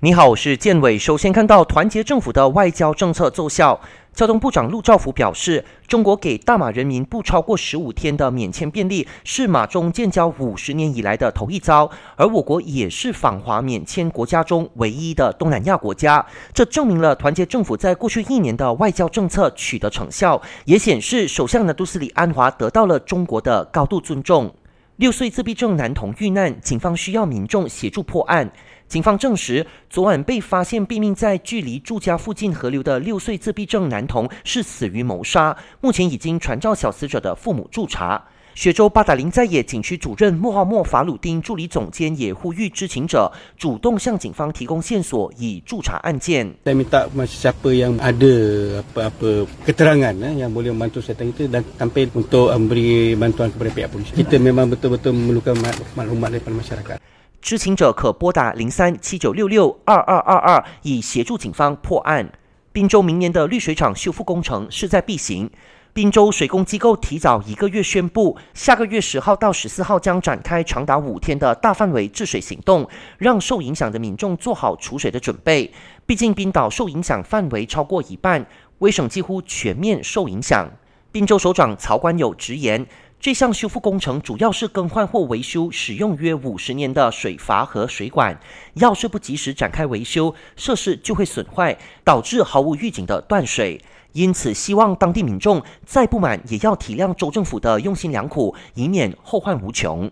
你好，我是建伟。首先看到团结政府的外交政策奏效。交通部长陆兆福表示，中国给大马人民不超过十五天的免签便利，是马中建交五十年以来的头一遭。而我国也是访华免签国家中唯一的东南亚国家，这证明了团结政府在过去一年的外交政策取得成效，也显示首相的杜斯里安华得到了中国的高度尊重。六岁自闭症男童遇难，警方需要民众协助破案。警方证实，昨晚被发现毙命在距离住家附近河流的六岁自闭症男童是死于谋杀，目前已经传召小死者的父母驻查。雪州八达岭在野景区主任穆罕默法鲁丁助理总监也呼吁知情者主动向警方提供线索，以助查案件。Saya minta siapa yang ada apa-apa keterangan yang boleh membantu saya tentang itu dan sampai untuk memberi bantuan kepada pihak polis. Kita memang betul-betul memerlukan maklumat daripada masyarakat. 知情者可拨打零三七九六六二二二二，以协助警方破案。滨州明年的滤水厂修复工程势在必行。滨州水工机构提早一个月宣布，下个月十号到十四号将展开长达五天的大范围治水行动，让受影响的民众做好储水的准备。毕竟冰岛受影响范围超过一半，威省几乎全面受影响。滨州首长曹官友直言，这项修复工程主要是更换或维修使用约五十年的水阀和水管，要是不及时展开维修，设施就会损坏，导致毫无预警的断水。因此，希望当地民众再不满，也要体谅州政府的用心良苦，以免后患无穷。